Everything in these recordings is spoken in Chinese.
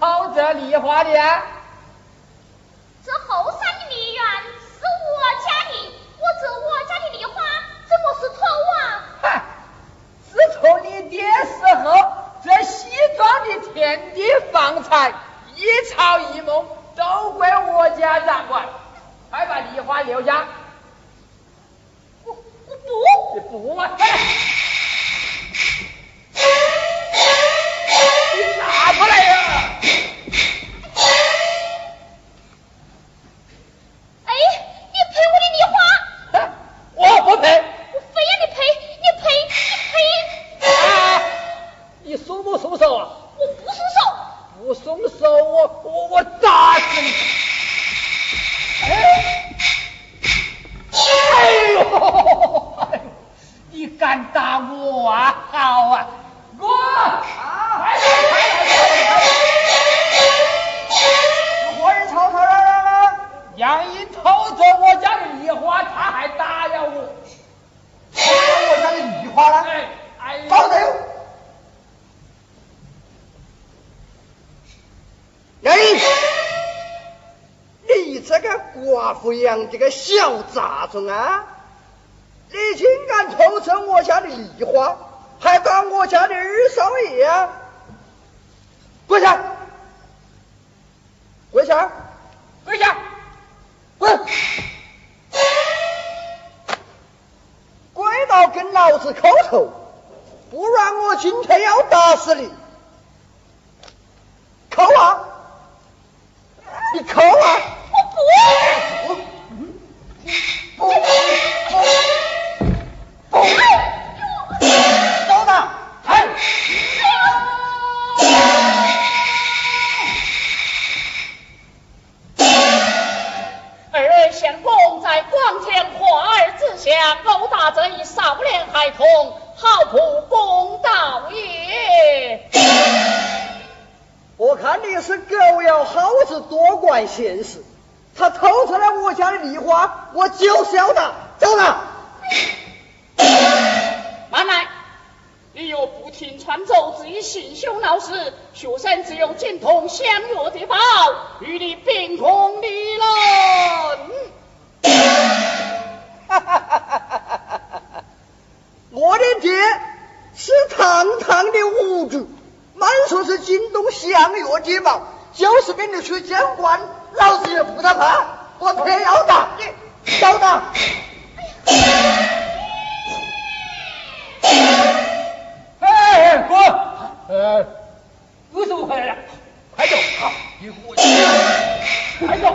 偷这梨花的？这后山的梨园是我家的，我这我家的梨花怎么是偷啊？嗨，自从你爹死后，这西庄的田地房产一草一木都归我家掌管，快把梨花留下。我我不，你不打过来呀你赔我的梨花，啊我不赔。我非要你赔，你赔，你赔，啊！你松不松手啊？我不松手。不松手，我我我打死你！哎！哎呦！哎呦你敢打我啊？好啊！我啊！快点快点快点！活人吵吵嚷嚷啊！杨一偷走我家的梨花，他还打呀我！偷了我家的梨花了，哎哎呀！保证！杨毅，你这个寡妇养这个小杂种啊！你竟敢偷吃我家的梨花，还当我家的二少爷啊！跪下！跪下！跪下！滚！跪到跟老子叩头，不然我今天要打死你！扣啊！你扣啊！我不，不我看你是狗咬耗子，多管闲事。他偷吃了我家的梨花，我就是要打，走他！慢来！你若不听传奏，自己行凶闹事，学生只有精通相约的报，与你并同理论。哈哈哈哈哈哈！我的爹是堂堂的武举，满说是京东相约之宝，就是给你去监管，老子也不得怕，我偏要打你，少打！哎，滚！呃，五十五块了，快走！好，你我快走！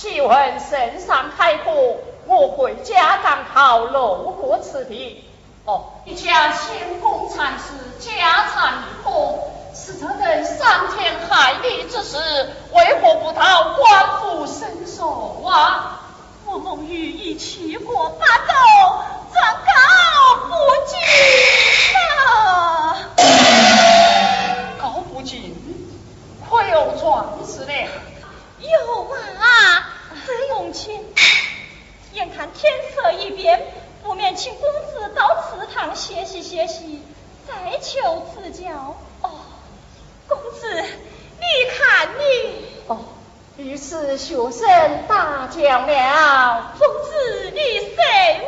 喜闻圣上开阔，我回家刚好路过此地。哦，一家先公禅师家产一空，是这等伤天害理之事，为何不讨官府伸手啊？我梦玉已去过八州，状告不尽天色已变，不免请公子到祠堂歇息歇息，再求赐教。哦，公子，你看你。哦，于是学生大将了。公子，你谁？